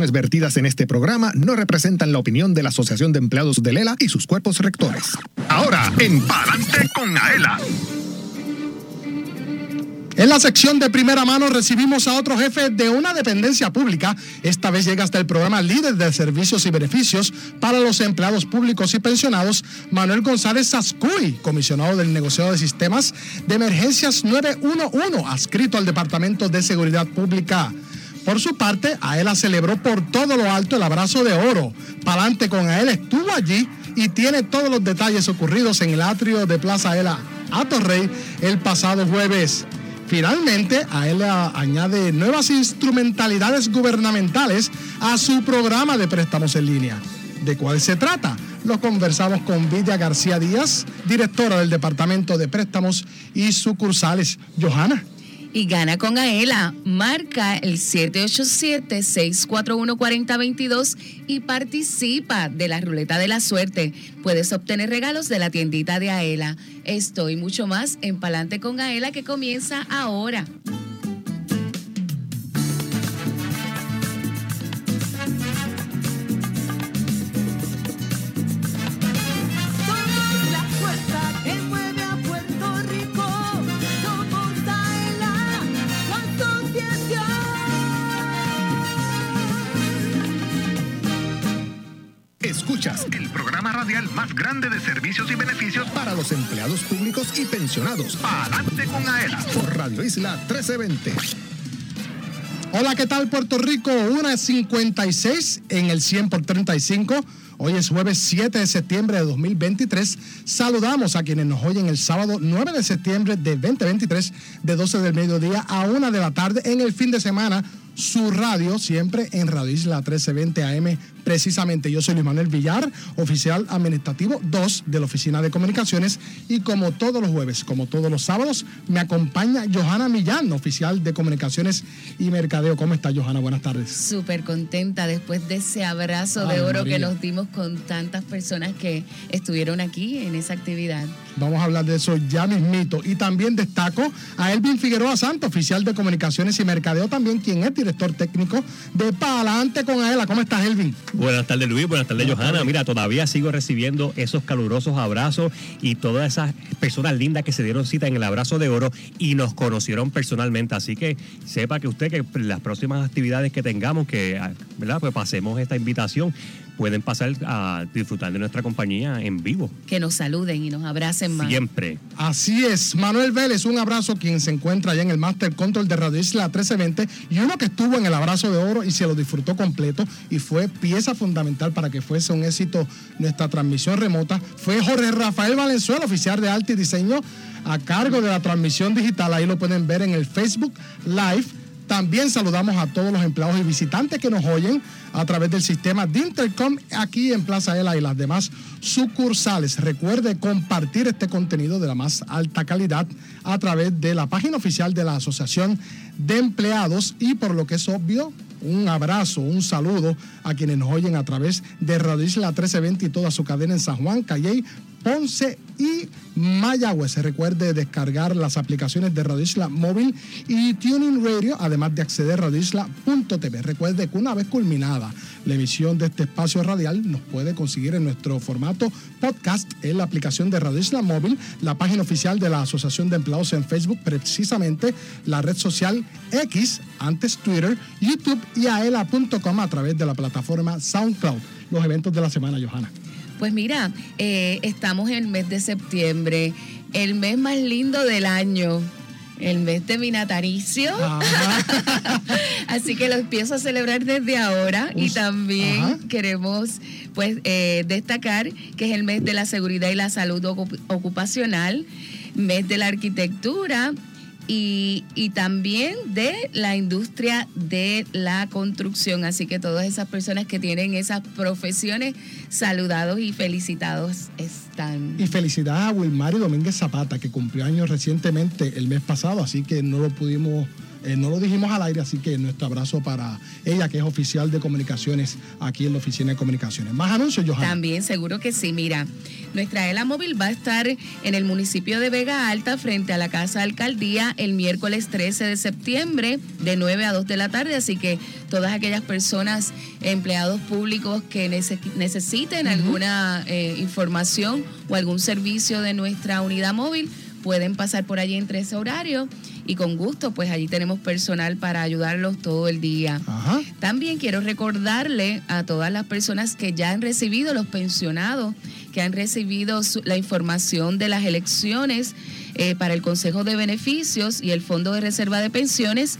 expresiones vertidas en este programa no representan la opinión de la Asociación de Empleados de Lela y sus cuerpos rectores. Ahora, en Palante con Aela. En la sección de primera mano recibimos a otro jefe de una dependencia pública. Esta vez llega hasta el programa Líder de Servicios y Beneficios para los Empleados Públicos y Pensionados, Manuel González Sascuy, comisionado del negociado de sistemas de emergencias 911, adscrito al Departamento de Seguridad Pública. Por su parte, Aela celebró por todo lo alto el abrazo de oro. Palante con Aela estuvo allí y tiene todos los detalles ocurridos en el atrio de Plaza Aela a Torrey el pasado jueves. Finalmente, Aela añade nuevas instrumentalidades gubernamentales a su programa de préstamos en línea. ¿De cuál se trata? Lo conversamos con Villa García Díaz, directora del Departamento de Préstamos y Sucursales. Johanna y gana con Aela. Marca el 787-641-4022 y participa de la ruleta de la suerte. Puedes obtener regalos de la tiendita de Aela. Esto y mucho más en Palante con Aela que comienza ahora. Más grande de servicios y beneficios para los empleados públicos y pensionados. Adelante con AELA por Radio Isla 1320. Hola, ¿qué tal Puerto Rico? 1.56 en el 100 por 35. Hoy es jueves 7 de septiembre de 2023. Saludamos a quienes nos oyen el sábado 9 de septiembre de 2023 de 12 del mediodía a 1 de la tarde en el fin de semana su radio, siempre en Radio Isla 1320 AM. Precisamente yo soy Luis Manuel Villar, oficial administrativo 2 de la Oficina de Comunicaciones. Y como todos los jueves, como todos los sábados, me acompaña Johanna Millán, oficial de Comunicaciones y Mercadeo. ¿Cómo está, Johanna? Buenas tardes. Súper contenta después de ese abrazo de oro que nos dimos con tantas personas que estuvieron aquí en esa actividad. Vamos a hablar de eso ya mismito. Y también destaco a Elvin Figueroa Santo, oficial de Comunicaciones y Mercadeo, también quien es director técnico de Palante con Aela. ¿Cómo estás, Elvin? Buenas tardes, Luis. Buenas tardes, Johanna. Mira, todavía sigo recibiendo esos calurosos abrazos y todas esas personas lindas que se dieron cita en el abrazo de oro y nos conocieron personalmente. Así que sepa que usted que las próximas actividades que tengamos, que ah, ¿verdad? pues pasemos esta invitación pueden pasar a disfrutar de nuestra compañía en vivo. Que nos saluden y nos abracen más. Siempre. Así es. Manuel Vélez, un abrazo quien se encuentra allá en el Master Control de Radio Isla 1320 y uno que estuvo en el abrazo de oro y se lo disfrutó completo y fue pieza fundamental para que fuese un éxito nuestra transmisión remota. Fue Jorge Rafael Valenzuela, oficial de arte y diseño a cargo de la transmisión digital. Ahí lo pueden ver en el Facebook Live también saludamos a todos los empleados y visitantes que nos oyen a través del sistema de Intercom aquí en Plaza Ela y las demás sucursales. Recuerde compartir este contenido de la más alta calidad a través de la página oficial de la Asociación de Empleados y por lo que es obvio, un abrazo, un saludo a quienes nos oyen a través de Radio Isla 1320 y toda su cadena en San Juan, Calley, Ponce y Mayagüez. Recuerde descargar las aplicaciones de Radio Isla Móvil y Tuning Radio, además de acceder a radioisla.tv. Recuerde que una vez culminada la emisión de este espacio radial, nos puede conseguir en nuestro formato podcast en la aplicación de Radio Isla Móvil, la página oficial de la Asociación de Empleados en Facebook, precisamente la red social X, antes Twitter, YouTube y aela.com a través de la plataforma SoundCloud. Los eventos de la semana, Johanna. Pues mira, eh, estamos en el mes de septiembre, el mes más lindo del año el mes de mi natalicio. Así que lo empiezo a celebrar desde ahora. Y también queremos pues eh, destacar que es el mes de la seguridad y la salud ocupacional, mes de la arquitectura y, también de la industria de la construcción. Así que todas esas personas que tienen esas profesiones, saludados y felicitados están. Y felicidades a Wilmario Domínguez Zapata, que cumplió años recientemente el mes pasado, así que no lo pudimos eh, no lo dijimos al aire, así que nuestro abrazo para ella, que es oficial de comunicaciones aquí en la Oficina de Comunicaciones. ¿Más anuncios, Johanna? También, seguro que sí. Mira, nuestra ELA móvil va a estar en el municipio de Vega Alta, frente a la Casa Alcaldía, el miércoles 13 de septiembre, de 9 a 2 de la tarde. Así que todas aquellas personas, empleados públicos que necesiten alguna eh, información o algún servicio de nuestra unidad móvil, pueden pasar por allí entre ese horario y con gusto, pues allí tenemos personal para ayudarlos todo el día. También quiero recordarle a todas las personas que ya han recibido, los pensionados, que han recibido la información de las elecciones eh, para el Consejo de Beneficios y el Fondo de Reserva de Pensiones,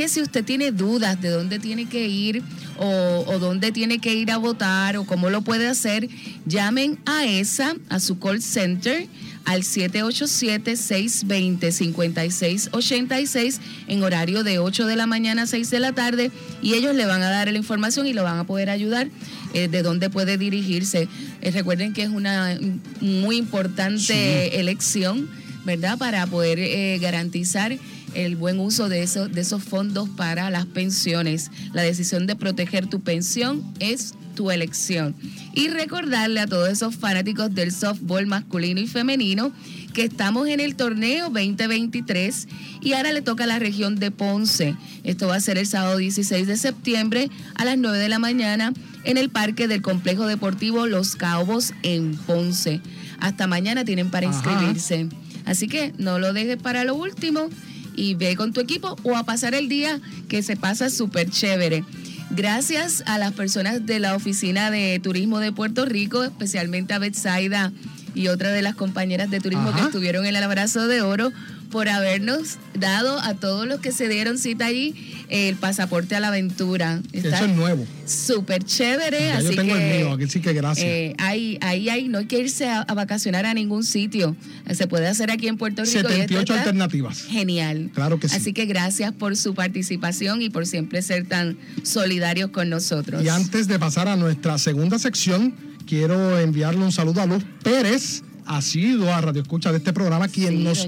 que si usted tiene dudas de dónde tiene que ir o, o, dónde tiene que ir a votar o cómo lo puede hacer, llamen a ESA, a su call center al 787-620-5686 en horario de 8 de la mañana a 6 de la tarde y ellos le van a dar la información y lo van a poder ayudar eh, de dónde puede dirigirse. Eh, recuerden que es una muy importante elección, ¿verdad? Para poder eh, garantizar el buen uso de, de esos fondos para las pensiones. La decisión de proteger tu pensión es tu elección. Y recordarle a todos esos fanáticos del softball masculino y femenino que estamos en el torneo 2023 y ahora le toca a la región de Ponce. Esto va a ser el sábado 16 de septiembre a las 9 de la mañana en el parque del complejo deportivo Los Cabos en Ponce. Hasta mañana tienen para inscribirse. Así que no lo dejes para lo último y ve con tu equipo o a pasar el día que se pasa súper chévere. Gracias a las personas de la Oficina de Turismo de Puerto Rico, especialmente a Betsaida y otra de las compañeras de turismo que estuvieron en el abrazo de oro, por habernos dado a todos los que se dieron cita allí el pasaporte a la aventura. Eso es nuevo. Súper chévere. así yo tengo que, el mío, aquí sí que gracias. Eh, ahí, ahí, no hay que irse a, vacacionar a ningún sitio. Se puede hacer aquí en Puerto Rico. 78 alternativas. Genial. Claro que sí. Así que gracias por su participación y por siempre ser tan solidarios con nosotros. Y antes de pasar a nuestra segunda sección, quiero enviarle un saludo a Luz Pérez ha sido a Radio Escucha de este programa, quien nos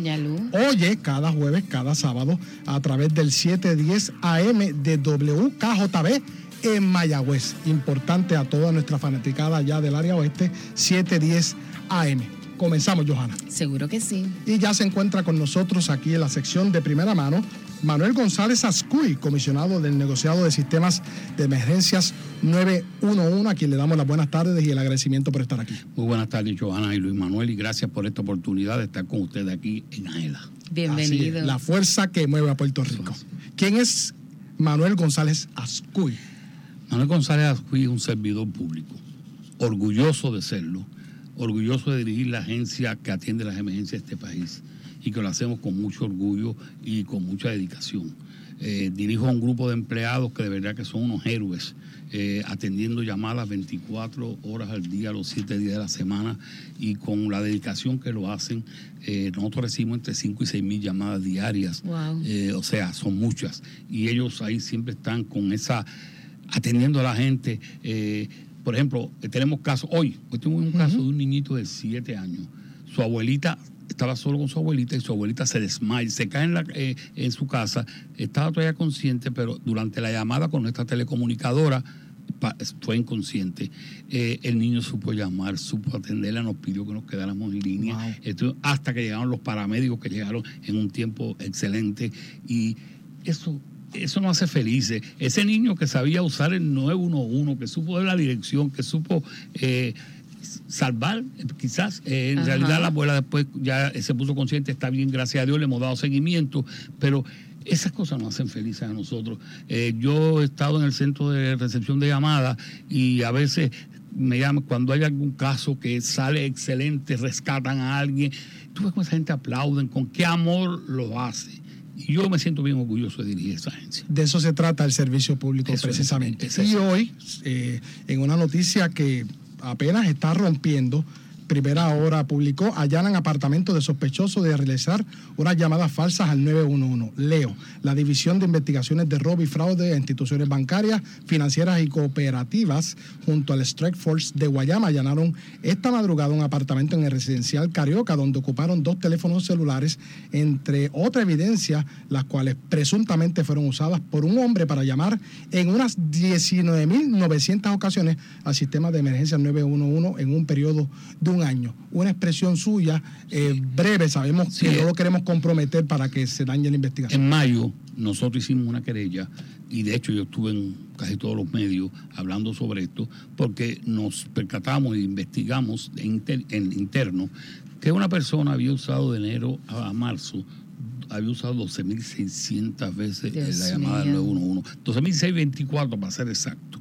oye cada jueves, cada sábado, a través del 710 AM de WKJB en Mayagüez. Importante a toda nuestra fanaticada ya del área oeste, 710 AM. Comenzamos, Johanna. Seguro que sí. Y ya se encuentra con nosotros aquí en la sección de primera mano Manuel González Ascuy, comisionado del negociado de sistemas de emergencias 911, a quien le damos las buenas tardes y el agradecimiento por estar aquí. Muy buenas tardes, Johanna y Luis Manuel, y gracias por esta oportunidad de estar con ustedes aquí en AELA. Bienvenido. la fuerza que mueve a Puerto Rico. ¿Quién es Manuel González Ascuy? Manuel González Ascuy es un servidor público, orgulloso de serlo, orgulloso de dirigir la agencia que atiende las emergencias de este país y que lo hacemos con mucho orgullo y con mucha dedicación. Eh, dirijo a un grupo de empleados que de verdad que son unos héroes, eh, atendiendo llamadas 24 horas al día, los 7 días de la semana, y con la dedicación que lo hacen, eh, nosotros recibimos entre 5 y 6 mil llamadas diarias, o sea, son muchas, y ellos ahí siempre están con esa, atendiendo a la gente. por ejemplo, tenemos casos, hoy, hoy tenemos un caso de un niñito de 7 años, su abuelita estaba solo con su abuelita y su abuelita se desmaya, se cae en, la, eh, en su casa, estaba todavía consciente, pero durante la llamada con nuestra telecomunicadora fue inconsciente. Eh, el niño supo llamar, supo atenderla, nos pidió que nos quedáramos en línea, hasta que llegaron los paramédicos que llegaron en un tiempo excelente y eso eso nos hace felices. Ese niño que sabía usar el 911, que supo de la dirección, que supo eh, salvar, quizás. Eh, en realidad la abuela después ya se puso consciente, está bien, gracias a Dios, le hemos dado seguimiento, pero esas cosas nos hacen felices a nosotros. Eh, yo he estado en el centro de recepción de llamadas y a veces me llaman cuando hay algún caso que sale excelente, rescatan a alguien, tú ves cómo esa gente aplauden, con qué amor lo hace. Y yo me siento bien orgulloso de dirigir esa agencia. De eso se trata el servicio público precisamente. y hoy, eh, en una noticia que apenas está rompiendo, Primera Hora publicó, allanan apartamento de sospechoso de realizar unas llamadas falsas al 911. Leo, la División de Investigaciones de Robo y Fraude a Instituciones Bancarias, Financieras y Cooperativas, junto al Strike Force de Guayama, allanaron esta madrugada un apartamento en el residencial Carioca, donde ocuparon dos teléfonos celulares, entre otra evidencia, las cuales presuntamente fueron usadas por un hombre para llamar en unas 19.900 ocasiones al sistema de emergencia 911 en un periodo de un año. Una expresión suya eh, breve, sabemos que no lo queremos comprometer para que se dañe la investigación. En mayo nosotros hicimos una querella y de hecho yo estuve en casi todos los medios hablando sobre esto porque nos percatamos e investigamos en, en interno que una persona había usado de enero a marzo había usado 12.600 veces la llamada del 911. 12.624 para ser exacto.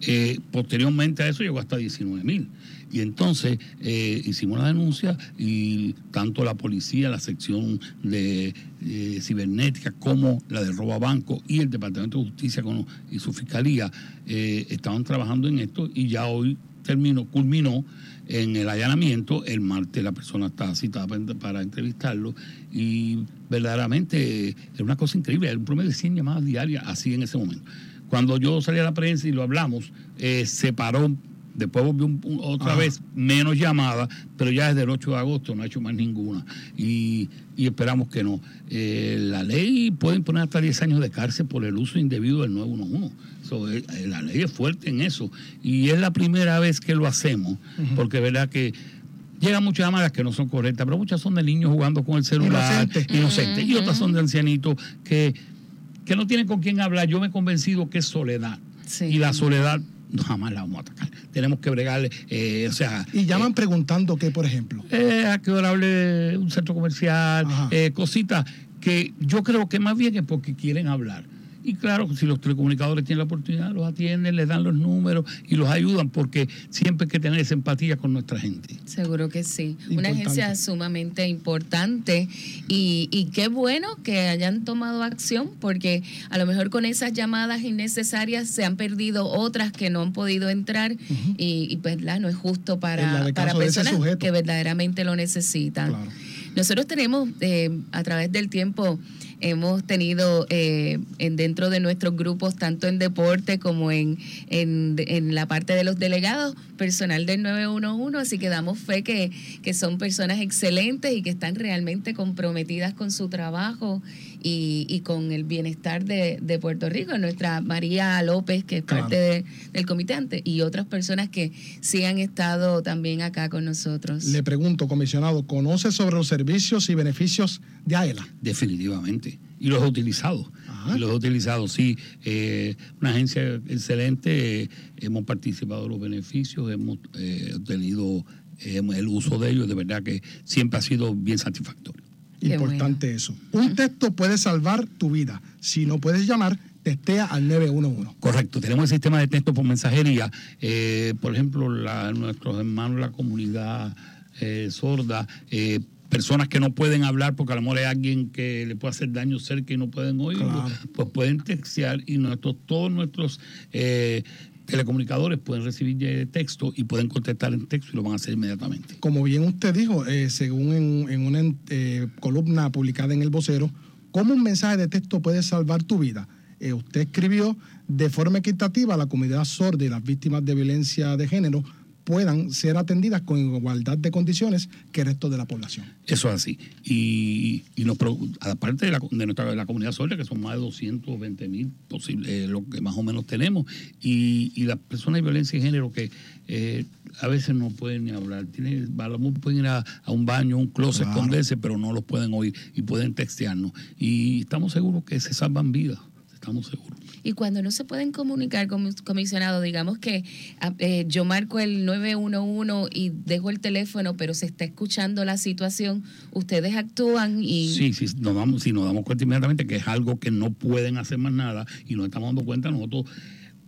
Eh, posteriormente a eso llegó hasta 19.000. Y entonces eh, hicimos la denuncia y tanto la policía, la sección de eh, cibernética como la de roba banco y el Departamento de Justicia y su fiscalía estaban trabajando en esto y ya hoy terminó, culminó en el allanamiento. El martes la persona está citada para, entrevistarlo y verdaderamente es una cosa increíble. Hay un promedio de 100 llamadas diarias así en ese momento. Cuando yo salí a la prensa y lo hablamos, eh, se paró Después volvió otra vez menos llamadas, pero ya desde el 8 de agosto no ha hecho más ninguna. Y, esperamos que no. Eh, la ley puede imponer hasta 10 años de cárcel por el uso indebido del 911. Eh, la ley es fuerte en eso. Y es la primera vez que lo hacemos, porque es verdad que llegan muchas llamadas que no son correctas, pero muchas son de niños jugando con el celular, inocentes, y otras son de ancianitos que, que no tienen con quién hablar. Yo me he convencido que es soledad. Y la soledad jamás la vamos a atacar. Tenemos que bregarle, eh, o sea... Y llaman eh, preguntando qué, por ejemplo. Eh, a qué hora hable un centro comercial, cositas que yo creo que más bien es porque quieren hablar. Y claro, si los telecomunicadores tienen la oportunidad, los atienden, les dan los números y los ayudan, porque siempre hay que tener esa empatía con nuestra gente. Seguro que sí. Una agencia sumamente importante y, y qué bueno que hayan tomado acción, porque a lo mejor con esas llamadas innecesarias se han perdido otras que no han podido entrar y, y, pues no es justo para, para personas que verdaderamente lo necesitan. Nosotros tenemos eh, a través del tiempo hemos tenido eh, en dentro de nuestros grupos, tanto en deporte como en, en, en, la parte de los delegados, personal del 911, así que damos fe que, que son personas excelentes y que están realmente comprometidas con su trabajo y, y con el bienestar de, de, Puerto Rico. Nuestra María López, que es parte del comité, y otras personas que sí han estado también acá con nosotros. Le pregunto, comisionado, ¿conoce sobre los servicios y beneficios de AELA? Definitivamente. Y los ha utilizado. Y los ha utilizado, sí. Eh, una agencia excelente. hemos participado en los beneficios, hemos eh, tenido eh, el uso de ellos. De verdad que siempre ha sido bien satisfactorio. Importante eso. Un texto puede salvar tu vida. Si no puedes llamar, testea al 911. Correcto, tenemos el sistema de texto por mensajería. Eh, por ejemplo, nuestros hermanos de la comunidad eh, sorda, eh, personas que no pueden hablar porque a lo mejor hay alguien que le puede hacer daño cerca y no pueden oírlo, pues pueden textear y nuestros, todos nuestros telecomunicadores pueden recibir texto y pueden contestar en texto y lo van a hacer inmediatamente. Como bien usted dijo, eh, según en, una eh, columna publicada en El Vocero, ¿cómo un mensaje de texto puede salvar tu vida? Eh, usted escribió de forma equitativa a la comunidad sorda y las víctimas de violencia de género puedan ser atendidas con igualdad de condiciones que el resto de la población. Eso es así. Y, y nos, aparte de, la, de nuestra la comunidad sorda, que son más de 220 mil, eh, lo que más o menos tenemos, y, y las personas de violencia de género que eh, a veces no pueden ni hablar, tienen, pueden ir a, un baño, un closet, esconderse, pero no los pueden oír y pueden textearnos. Y estamos seguros que se salvan vidas, estamos seguros. Y cuando no se pueden comunicar con comisionado, digamos que ah, eh, yo marco el 911 y dejo el teléfono, pero se está escuchando la situación, ustedes actúan y... Sí, sí, nos damos, sí, nos damos cuenta inmediatamente que es algo que no pueden hacer más nada y nos estamos dando cuenta nosotros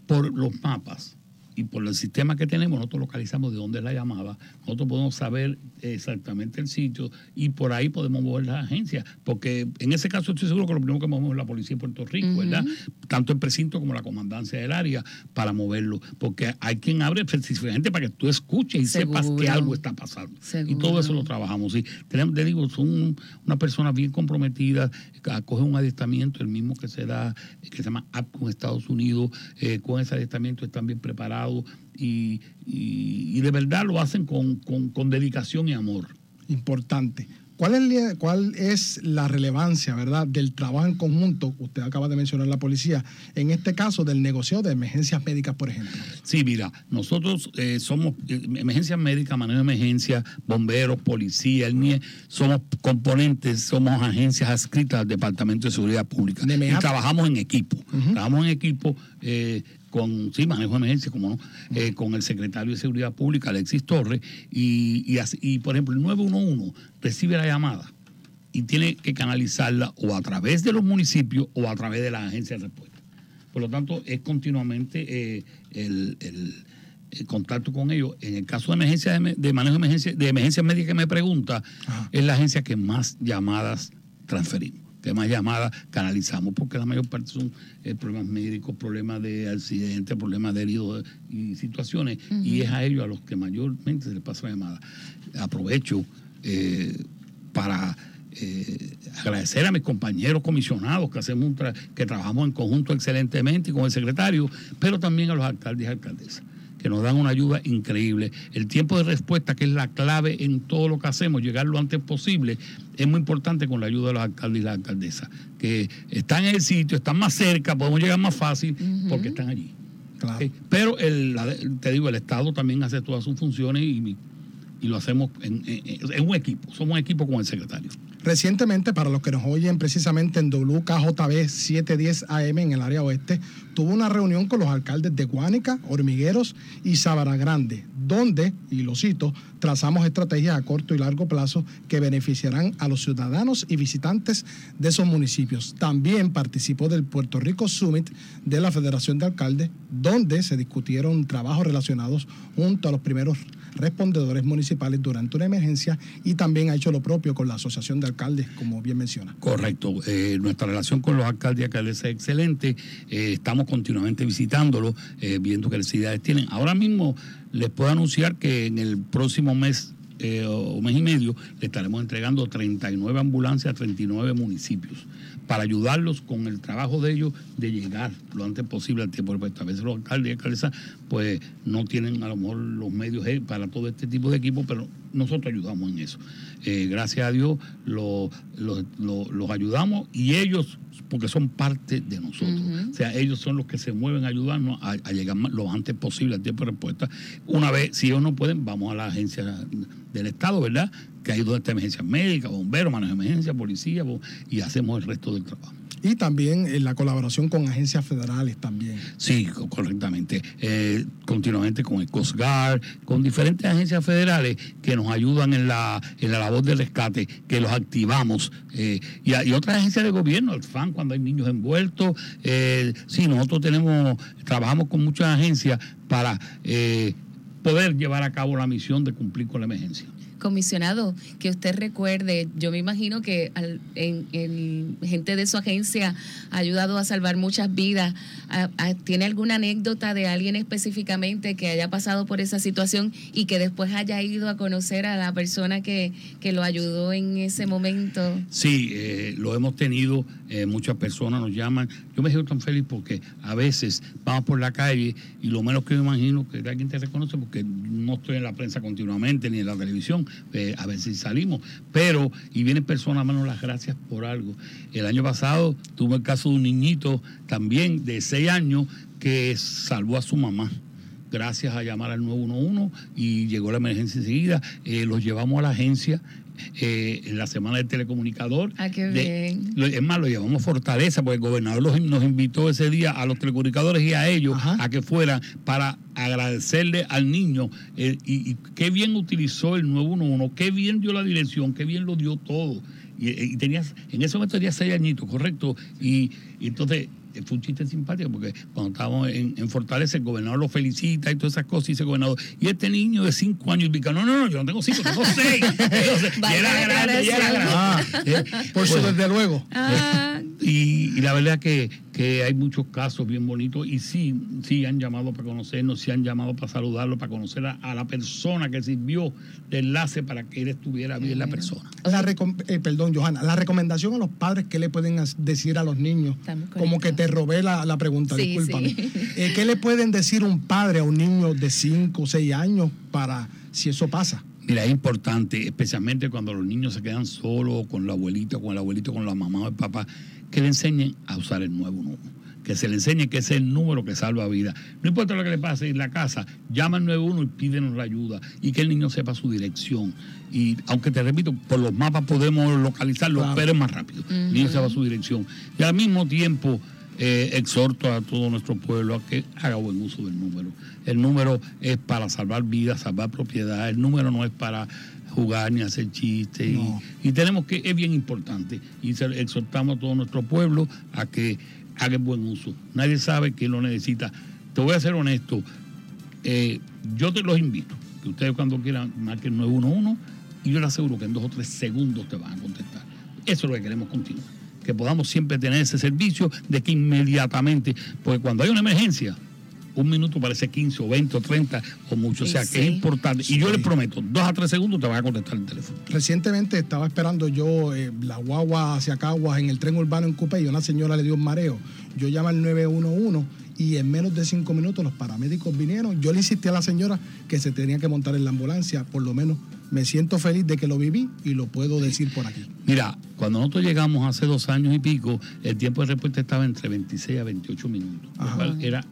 por los mapas y por el sistema que tenemos, nosotros localizamos de dónde es la llamada, nosotros podemos saber exactamente el sitio y por ahí podemos mover la agencia, porque en ese caso estoy seguro que lo primero que movemos es la policía de Puerto Rico, ¿verdad? Tanto el precinto como la comandancia del área para moverlo, porque hay quien abre específicamente para que tú escuches y sepas que algo está pasando. Y todo eso lo trabajamos. Sí, tenemos, te digo, son una persona bien comprometida, acoge un adiestramiento, el mismo que se da, que se llama APCO Estados Unidos, eh, con ese adiestramiento están bien preparados y, de verdad lo hacen con, con, con dedicación y amor. Importante. ¿Cuál es, ¿Cuál es la relevancia, verdad, del trabajo en conjunto? Usted acaba de mencionar la policía, en este caso del negocio de emergencias médicas, por ejemplo. Sí, mira, nosotros eh, somos eh, emergencias médicas, manejo de emergencia, bomberos, policía, el NIE, somos componentes, somos agencias adscritas al Departamento de Seguridad Pública. y trabajamos en equipo. Trabajamos en equipo. Eh, con, sí, manejo de emergencia, como no, eh, con el secretario de Seguridad Pública, Alexis Torres, y, y, y, por ejemplo el 911 recibe la llamada y tiene que canalizarla o a través de los municipios o a través de la agencia de respuesta. Por lo tanto, es continuamente eh, el, contacto con ellos. En el caso de emergencia de, manejo de emergencia, de emergencia médica que me pregunta, es la agencia que más llamadas transferimos más llamadas canalizamos, porque la mayor parte son eh, problemas médicos, problemas de accidentes, problemas de heridos y situaciones, y es a ellos a los que mayormente se les pasa la llamada. Aprovecho eh, para eh, agradecer a mis compañeros comisionados que hacemos que trabajamos en conjunto excelentemente y con el secretario, pero también a los alcaldes y alcaldesas que nos dan una ayuda increíble. El tiempo de respuesta, que es la clave en todo lo que hacemos, llegar lo antes posible, es muy importante con la ayuda de los alcaldes y las alcaldesas, que están en el sitio, están más cerca, podemos llegar más fácil porque están allí. Pero el, te digo, el Estado también hace todas sus funciones y, lo hacemos en, en un equipo, somos un equipo con el secretario. Recientemente, para los que nos oyen precisamente en WKJB 710 AM en el área oeste, tuvo una reunión con los alcaldes de Guánica, Hormigueros y Sabana Grande, donde, y lo cito, trazamos estrategias a corto y largo plazo que beneficiarán a los ciudadanos y visitantes de esos municipios. También participó del Puerto Rico Summit de la Federación de Alcaldes, donde se discutieron trabajos relacionados junto a los primeros respondedores municipales durante una emergencia y también ha hecho lo propio con la Asociación de Alcaldes, como bien menciona. Correcto. Eh, nuestra relación con los alcaldes y alcaldes es excelente. Eh, estamos continuamente visitándolos, eh, viendo qué necesidades tienen. Ahora mismo les puedo anunciar que en el próximo mes o mes y medio le estaremos entregando 39 ambulancias a 39 municipios para ayudarlos con el trabajo de ellos de llegar lo antes posible al tiempo. A veces los alcaldes y alcaldesas pues no tienen a lo mejor los medios eh, para todo este tipo de equipo, pero nosotros ayudamos en eso. Eh, gracias a Dios los ayudamos y ellos, porque son parte de nosotros. O sea, ellos son los que se mueven a ayudarnos a, llegar lo antes posible al tiempo de respuesta. Una vez, si ellos no pueden, vamos a la agencia del Estado, ¿verdad? Que hay dos emergencias médicas, bomberos, manos de emergencia, policía, y hacemos el resto del trabajo y también en la colaboración con agencias federales también. Sí, correctamente. Eh, continuamente con el Coast Guard, con diferentes agencias federales que nos ayudan en la, en la labor de rescate, que los activamos. Eh, y, otras agencias de gobierno, el FAN, cuando hay niños envueltos. Eh, sí, nosotros tenemos, trabajamos con muchas agencias para poder llevar a cabo la misión de cumplir con la emergencia. Comisionado, que usted recuerde, yo me imagino que en, gente de su agencia ha ayudado a salvar muchas vidas. ¿Tiene alguna anécdota de alguien específicamente que haya pasado por esa situación y que después haya ido a conocer a la persona que, que lo ayudó en ese momento? Sí, eh, lo hemos tenido, eh, muchas personas nos llaman. Yo me siento tan feliz porque a veces vamos por la calle y lo menos que me imagino que alguien te reconoce porque no estoy en la prensa continuamente ni en la televisión eh, a si salimos. Pero, y vienen personas, mano, las gracias por algo. El año pasado tuve el caso de un niñito también de seis años que salvó a su mamá gracias a llamar al 911 y llegó la emergencia enseguida. Eh, los llevamos a la agencia eh, en la semana del telecomunicador. Ah, qué bien. es más, lo llamamos Fortaleza, porque el gobernador nos invitó ese día a los telecomunicadores y a ellos a que fueran para agradecerle al niño. Eh, y, qué bien utilizó el 911, qué bien dio la dirección, qué bien lo dio todo. Y, tenías, en ese momento tenía seis añitos, correcto. Y, entonces fue un chiste simpático porque cuando estábamos en, Fortaleza, el gobernador lo felicita y todas esas cosas, y dice el gobernador, y este niño de cinco años y pica, no, no, no, yo no tengo cinco, tengo seis. y era grande, y era grande. Ah, por eso, desde luego. Ah. Y, la verdad que, que hay muchos casos bien bonitos y sí, sí han llamado para conocernos, sí han llamado para saludarlo, para conocer a, la persona que sirvió de enlace para que él estuviera bien la persona. La eh, perdón, Johanna, la recomendación a los padres que le pueden decir a los niños, como que te robé la, pregunta, discúlpame. Eh, ¿Qué le pueden decir un padre a un niño de 5 o 6 años para si eso pasa? Mira, es importante, especialmente cuando los niños se quedan solos con la abuelita, con el abuelito, con la mamá o el papá, que le enseñen a usar el nuevo número. Que se le enseñe que ese es el número que salva vida. No importa lo que le pase en la casa, llama al 91 y pídenos la ayuda. Y que el niño sepa su dirección. Y aunque te repito, por los mapas podemos localizarlo, pero es más rápido. El niño sepa su dirección. Y al mismo tiempo eh, exhorto a todo nuestro pueblo a que haga buen uso del número. El número es para salvar vidas, salvar propiedad, el número no es para jugar ni hacer chistes. Y, tenemos que, es bien importante, y exhortamos a todo nuestro pueblo a que haga buen uso. Nadie sabe quién lo necesita. Te voy a ser honesto, eh, yo te los invito, que ustedes cuando quieran marquen 911 y yo les aseguro que en dos o tres segundos te van a contestar. Eso es lo que queremos continuar que podamos siempre tener ese servicio de que inmediatamente, porque cuando hay una emergencia, un minuto parece 15 o 20 o 30 o mucho. O sea, que es importante. Y yo le prometo, dos a tres segundos te va a contestar el teléfono. Recientemente estaba esperando yo eh, la guagua hacia Caguas en el tren urbano en Cupé y una señora le dio un mareo. Yo llamo al 911 y en menos de cinco minutos los paramédicos vinieron. Yo le insistí a la señora que se tenía que montar en la ambulancia, por lo menos me siento feliz de que lo viví y lo puedo decir por aquí. Mira, cuando nosotros llegamos hace dos años y pico, el tiempo de respuesta estaba entre 26 a 28 minutos, lo cual era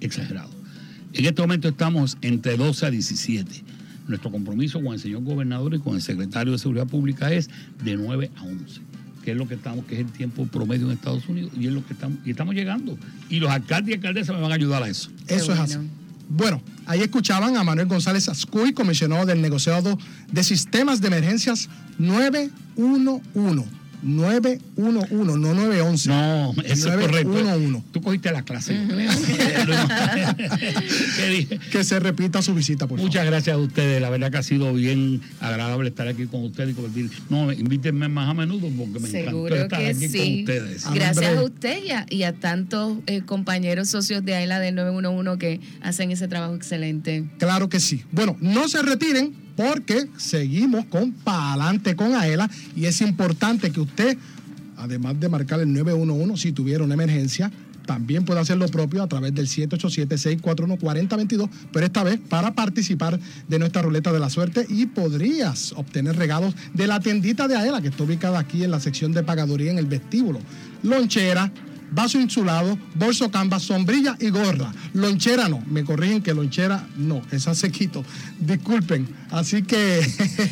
exagerado. En este momento estamos entre 12 a 17. Nuestro compromiso con el señor gobernador y con el secretario de Seguridad Pública es de 9 a 11 que es lo que estamos, que es el tiempo promedio en Estados Unidos, y es lo que estamos, y estamos llegando. Y los alcaldes y alcaldesas me van a ayudar a eso. Eso es así. Bueno, ahí escuchaban a Manuel González Ascuy, comisionado del negociado de sistemas de emergencias 911. 911, no 911. No, eso es correcto. Tú cogiste la clase. que se repita su visita, por Muchas gracias a ustedes. La verdad que ha sido bien agradable estar aquí con ustedes y compartir. No, invítenme más a menudo porque me Seguro encantó estar aquí con ustedes. Gracias a usted y a, tantos eh, compañeros socios de AILA del 911 que hacen ese trabajo excelente. Claro que sí. Bueno, no se retiren porque seguimos con Pa'alante con Aela y es importante que usted, además de marcar el 911 si tuviera una emergencia, también puede hacer lo propio a través del 787-641-4022, pero esta vez para participar de nuestra ruleta de la suerte y podrías obtener regalos de la tiendita de Aela, que está ubicada aquí en la sección de pagaduría en el vestíbulo. Lonchera, vaso insulado, bolso canvas, sombrilla y gorra. Lonchera no, me corrigen que lonchera no, esa se quito. Disculpen. Así que.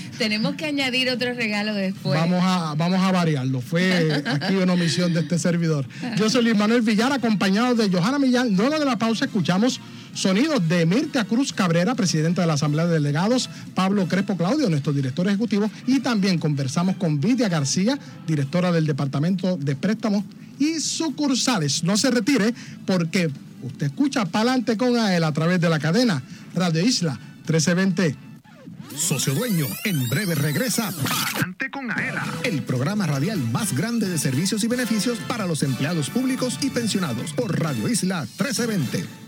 Tenemos que añadir otro regalo después. Vamos a, vamos a variarlo. Fue aquí una omisión de este servidor. Yo soy Luis Manuel Villar, acompañado de Johanna Millán. Luego de la pausa escuchamos sonidos de Mirta Cruz Cabrera, presidenta de la Asamblea de Delegados, Pablo Crespo Claudio, nuestro director ejecutivo, y también conversamos con Vidia García, directora del Departamento de Préstamos y sucursales. No se retire porque usted escucha Palante con AEL a través de la cadena Radio Isla 1320. Socio Dueño, en breve regresa Palante con AELA, el programa radial más grande de servicios y beneficios para los empleados públicos y pensionados por Radio Isla 1320.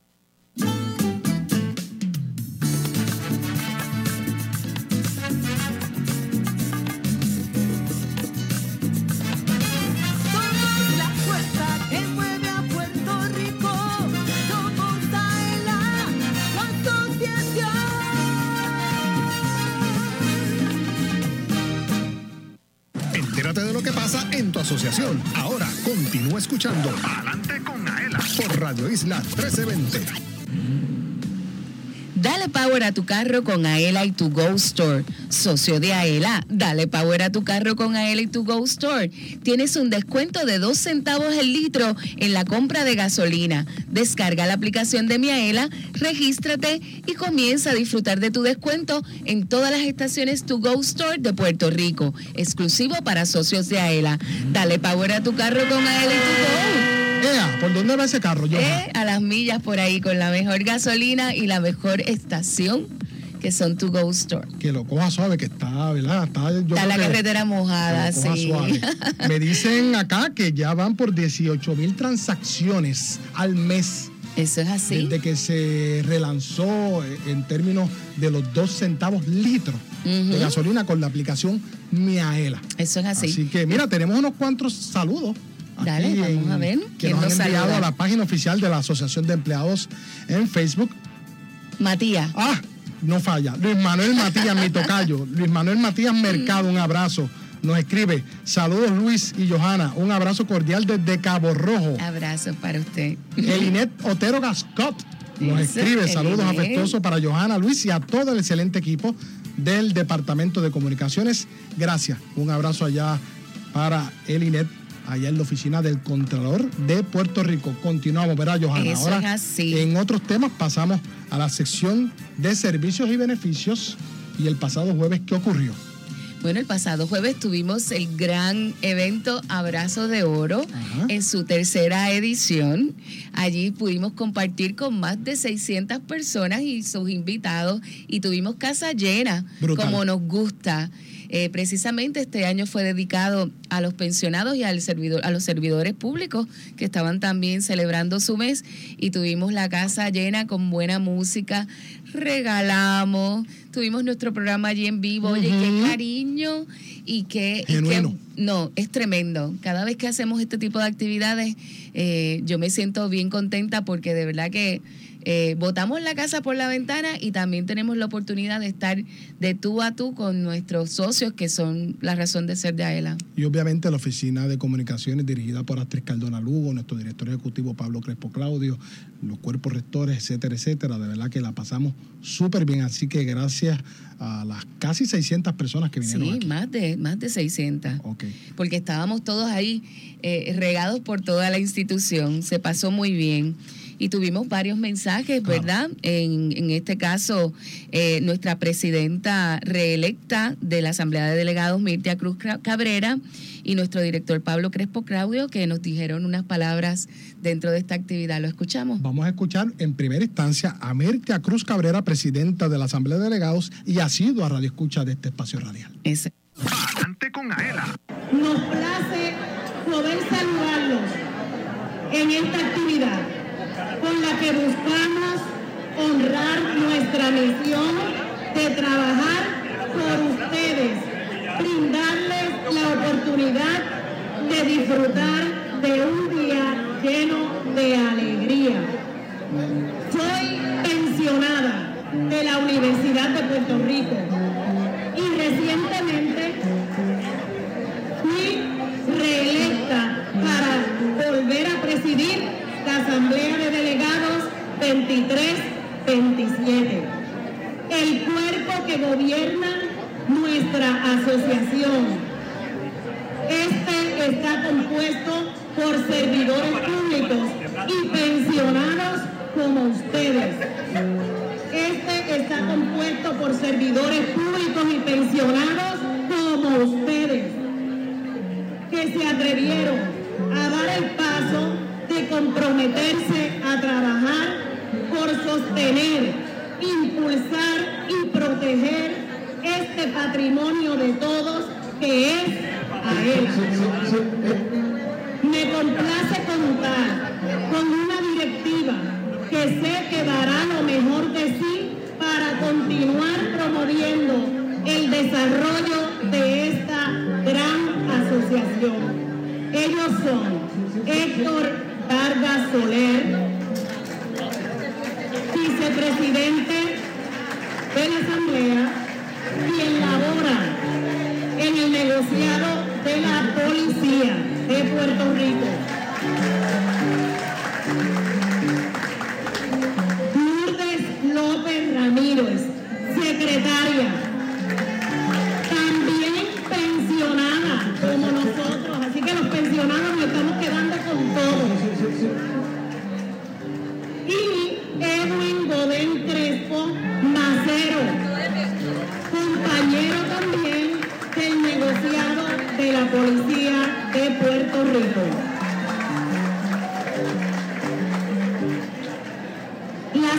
Asociación. Entérate de lo que pasa en tu asociación. Ahora continúa escuchando Adelante con Aela por Radio Isla 1320. Dale power a tu carro con Aela y tu Go Store. Socio de Aela, dale power a tu carro con Aela y tu Go Store. Tienes un descuento de 2 centavos el litro en la compra de gasolina. Descarga la aplicación de mi Aela, regístrate y comienza a disfrutar de tu descuento en todas las estaciones Tu Go Store de Puerto Rico. Exclusivo para socios de Aela. Dale power a tu carro con Aela y tu Go. Ea, ¿por dónde va ese carro? Eh, a las millas por ahí con la mejor gasolina y la mejor estación que son To Go Store. Que lo coja suave, que está, ¿verdad? Está, yo Está creo la carretera mojada, sí. suave. Me dicen acá que ya van por 18 mil transacciones al mes. Eso es así. Desde que se relanzó eh, en términos de los dos centavos litro de Ujú. gasolina con la aplicación Miaela. Eso es así. Así que mira, tenemos unos cuantos saludos. Dale, aquí vamos en- a ver. Que ¿Quién nos han enviado saluda? a la página oficial de la Asociación de Empleados en Facebook. Matías. Ah, no falla. Luis Manuel Matías, mi tocayo. Luis Manuel Matías Mercado, un abrazo. Nos escribe, saludos Luis y Johanna, un abrazo cordial desde Cabo Rojo. Abrazo para usted. Elinet Otero Gascot nos Eso, escribe, saludos Elinet. afectuosos para Johanna, Luis y a todo el excelente equipo del Departamento de Comunicaciones. Gracias. Un abrazo allá para Elinet, allá en la oficina del Contralor de Puerto Rico. Continuamos, ¿verdad, Johanna? Eso Ahora, es así. en otros temas pasamos a la sección de servicios y beneficios. Y el pasado jueves, ¿qué ocurrió? Bueno, el pasado jueves tuvimos el gran evento Abrazo de Oro Ajá. en su tercera edición. Allí pudimos compartir con más de 600 personas y sus invitados y tuvimos casa llena, Brutal. como nos gusta. Eh, precisamente este año fue dedicado a los pensionados y al servidor, a los servidores públicos que estaban también celebrando su mes y tuvimos la casa llena con buena música, regalamos, tuvimos nuestro programa allí en vivo, oye, qué cariño y qué, y qué- Genuino. no, es tremendo. Cada vez que hacemos este tipo de actividades, eh, yo me siento bien contenta porque de verdad que eh, botamos la casa por la ventana y también tenemos la oportunidad de estar de tú a tú con nuestros socios que son la razón de ser de AELA. Y obviamente la oficina de comunicaciones dirigida por Astrid Cardona Lugo, nuestro director ejecutivo Pablo Crespo Claudio, los cuerpos rectores, etcétera, etcétera. De verdad que la pasamos súper bien. Así que gracias a las casi 600 personas que vinieron Sí, aquí. más de, más de 600. Ok. porque estábamos todos ahí eh, regados por toda la institución. Se pasó muy bien. Y tuvimos varios mensajes, ¿verdad? En, en este caso, eh, nuestra presidenta reelecta de la Asamblea de Delegados, Mirtia Cruz Cabrera, y nuestro director Pablo Crespo Claudio, que nos dijeron unas palabras dentro de esta actividad. ¿Lo escuchamos? Vamos a escuchar en primera instancia a Mirtia Cruz Cabrera, presidenta de la Asamblea de Delegados y ha sido a Radio Escucha de este espacio radial. Ese. Adelante con Aela. Nos place poder saludarlos en esta actividad con la que buscamos honrar nuestra misión de trabajar por ustedes, brindarles la oportunidad de disfrutar de un día lleno de alegría. Soy pensionada de la Universidad de Puerto Rico y recientemente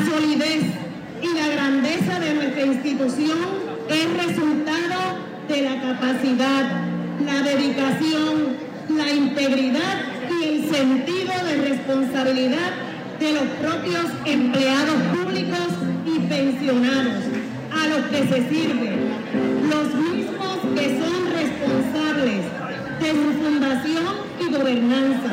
La solidez y la grandeza de nuestra institución es resultado de la capacidad, la dedicación, la integridad y el sentido de responsabilidad de los propios empleados públicos y pensionados a los que se sirve, los mismos que son responsables de su fundación y gobernanza,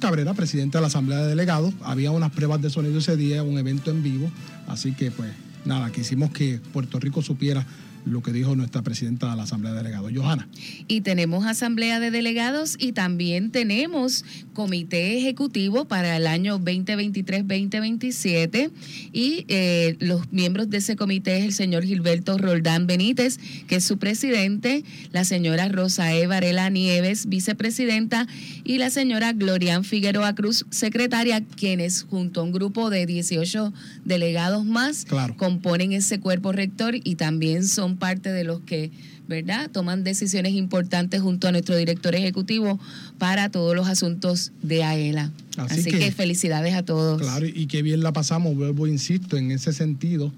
Cabrera, presidenta de la Asamblea de Delegados. Había unas pruebas de sonido ese día, un evento en vivo. Así que, pues, nada, quisimos que Puerto Rico supiera lo que dijo nuestra presidenta de la Asamblea de Delegados. Johanna. Y tenemos asamblea de delegados y también tenemos comité ejecutivo para el año 2023-2027 y eh, los miembros de ese comité es el señor Gilberto Roldán Benítez, que es su presidente, la señora Rosa E. Varela Nieves, vicepresidenta, y la señora Glorian Figueroa Cruz, secretaria, quienes junto a un grupo de 18 delegados más Claro. componen ese cuerpo rector y también son parte de los que, ¿verdad?, toman decisiones importantes junto a nuestro director ejecutivo para todos los asuntos de AELA. Así Así, que- que, felicidades a todos. Claro, y qué bien la pasamos, vuelvo, insisto, en ese sentido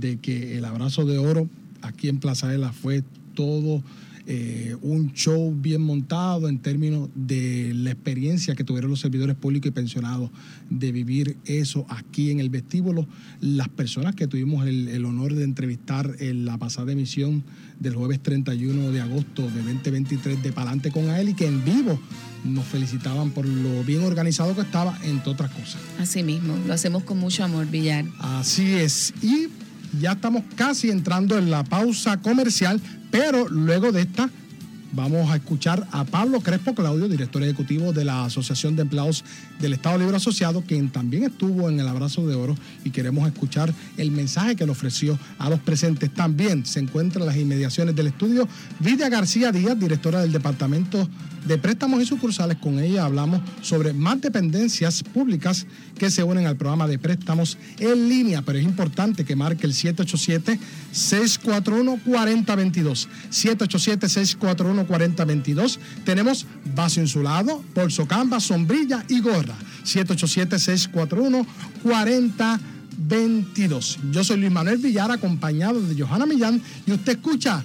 de que el abrazo de oro aquí en Plaza Ela fue todo eh, un show bien montado en términos de la experiencia que tuvieron los servidores públicos y pensionados de vivir eso aquí en el vestíbulo. Las personas que tuvimos el, el honor de entrevistar en la pasada emisión del jueves 31 de agosto de 2023 de Palante con AEL y que en vivo nos felicitaban por lo bien organizado que estaba, entre otras cosas. Así mismo, lo hacemos con mucho amor, Villar. Así es. Y ya estamos casi entrando en la pausa comercial, pero luego de esta vamos a escuchar a Pablo Crespo Claudio, director ejecutivo de la Asociación de Empleados del Estado Libre Asociado, quien también estuvo en el Abrazo de Oro y queremos escuchar el mensaje que le ofreció a los presentes. También se encuentra en las inmediaciones del estudio Vidia García Díaz, directora del Departamento de Préstamos y Sucursales. Con ella hablamos sobre más dependencias públicas que se unen al programa de préstamos en línea, pero es importante que marque el 787-641-4022. 787-641-4022. Tenemos vaso insulado, bolso canvas, sombrilla y gorra. 787-641-4022. Yo soy Luis Manuel Villar, acompañado de Johanna Millán, y usted escucha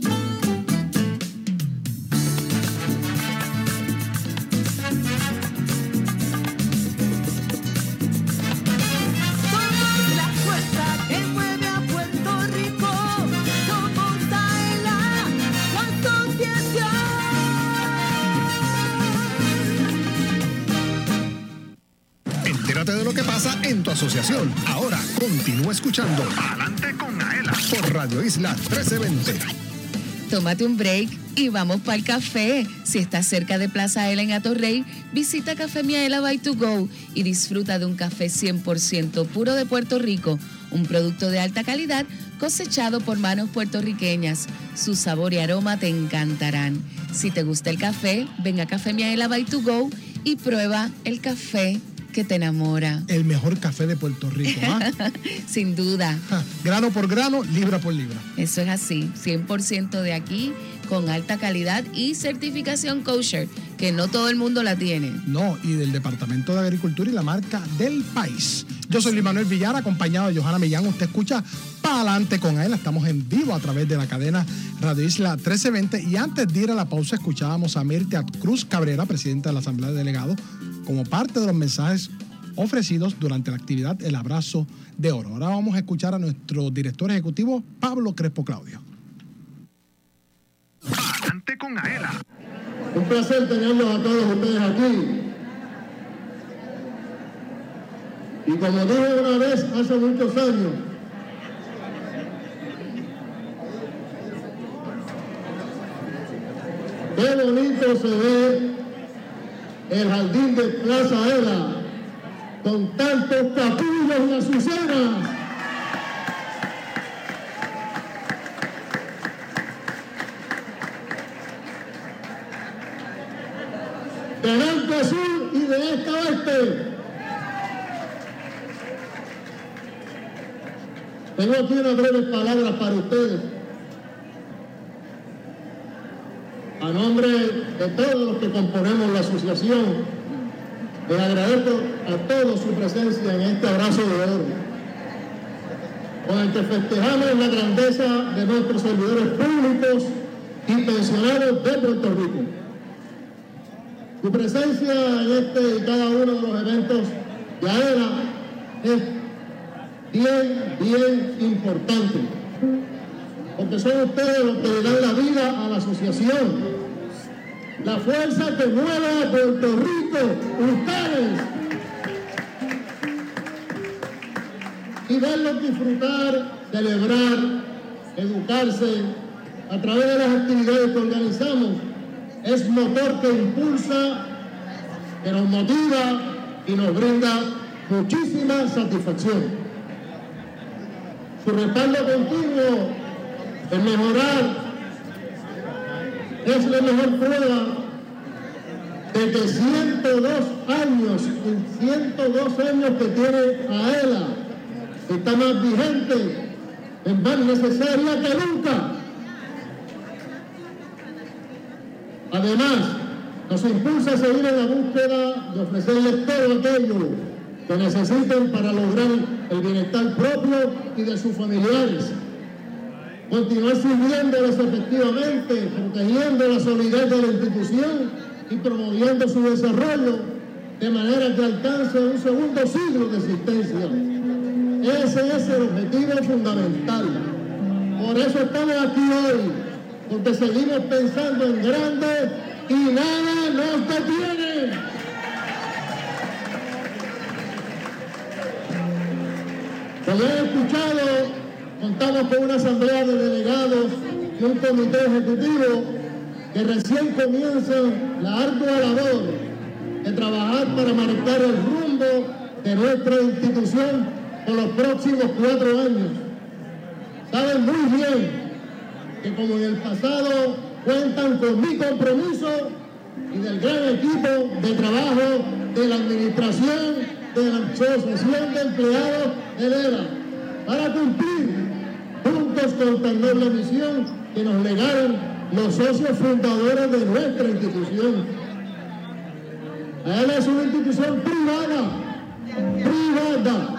Somos la fuerza que mueve a Puerto Rico. Somos AELA, la asociación. Entérate de lo que pasa en tu asociación. Ahora continúa escuchando Adelante con Aela por Radio Isla 1320. Tómate un break y vamos para el café. Si estás cerca de Plaza Ela en Atorrey, visita Café Miaela by to go y disfruta de un café 100% puro de Puerto Rico, un producto de alta calidad cosechado por manos puertorriqueñas. Su sabor y aroma te encantarán. Si te gusta el café, ven a Café Miaela by to go y prueba el café que te enamora. El mejor café de Puerto Rico. ¿ah? Sin duda. Grano por grano, libra por libra. Eso es así, 100% de aquí, con alta calidad y certificación kosher, que no todo el mundo la tiene. No, y del Departamento de Agricultura y la marca del país. Yo soy Luis Manuel Villar, acompañado de Johanna Millán. Usted escucha para adelante con él. Estamos en vivo a través de la cadena Radio Isla 1320. Y antes de ir a la pausa, escuchábamos a Mirtia Cruz Cabrera, presidenta de la Asamblea de Delegados, como parte de los mensajes ofrecidos durante la actividad El Abrazo de Oro. Ahora vamos a escuchar a nuestro director ejecutivo, Pablo Crespo Claudio. Adelante con Aela. Un placer tenerlos a todos ustedes aquí. Y como dije una vez hace muchos años, qué bonito se ve el jardín de Plaza Era con tantos capullos y azucenas. de norte a sur y de este a oeste. Tengo aquí unas breves palabras para ustedes. A nombre de todos los que componemos la asociación, les agradezco a todos su presencia en este abrazo de oro, con el que festejamos la grandeza de nuestros servidores públicos y pensionados de Puerto Rico. Su presencia en este y cada uno de los eventos de AERA es bien, bien importante, porque son ustedes los que le dan la vida a la asociación, la fuerza que mueve a Puerto Rico, ustedes, y verlos disfrutar, celebrar, educarse a través de las actividades que organizamos es motor que impulsa, que nos motiva y nos brinda muchísima satisfacción. Su respaldo continuo en mejorar es la mejor prueba de que 102 años, en 102 años que tiene AELA, está más vigente, es más necesaria que nunca. Además, nos impulsa a seguir en la búsqueda de ofrecerles todo aquello que necesiten para lograr el bienestar propio y de sus familiares. Continuar sirviéndoles efectivamente, protegiendo la solidez de la institución y promoviendo su desarrollo de manera que alcance un segundo siglo de existencia. Ese es el objetivo fundamental. Por eso estamos aquí hoy, porque seguimos pensando en grande y nada nos detiene. Como he escuchado, contamos con una asamblea de delegados y un comité ejecutivo que recién comienzan la ardua labor de trabajar para marcar el rumbo de nuestra institución por los próximos cuatro años. Saben muy bien que como en el pasado cuentan con mi compromiso y del gran equipo de trabajo de la administración de la Asociación de Empleados de ERA para cumplir juntos con tan noble misión que nos legaron los socios fundadores de nuestra institución. ERA es una institución privada, privada,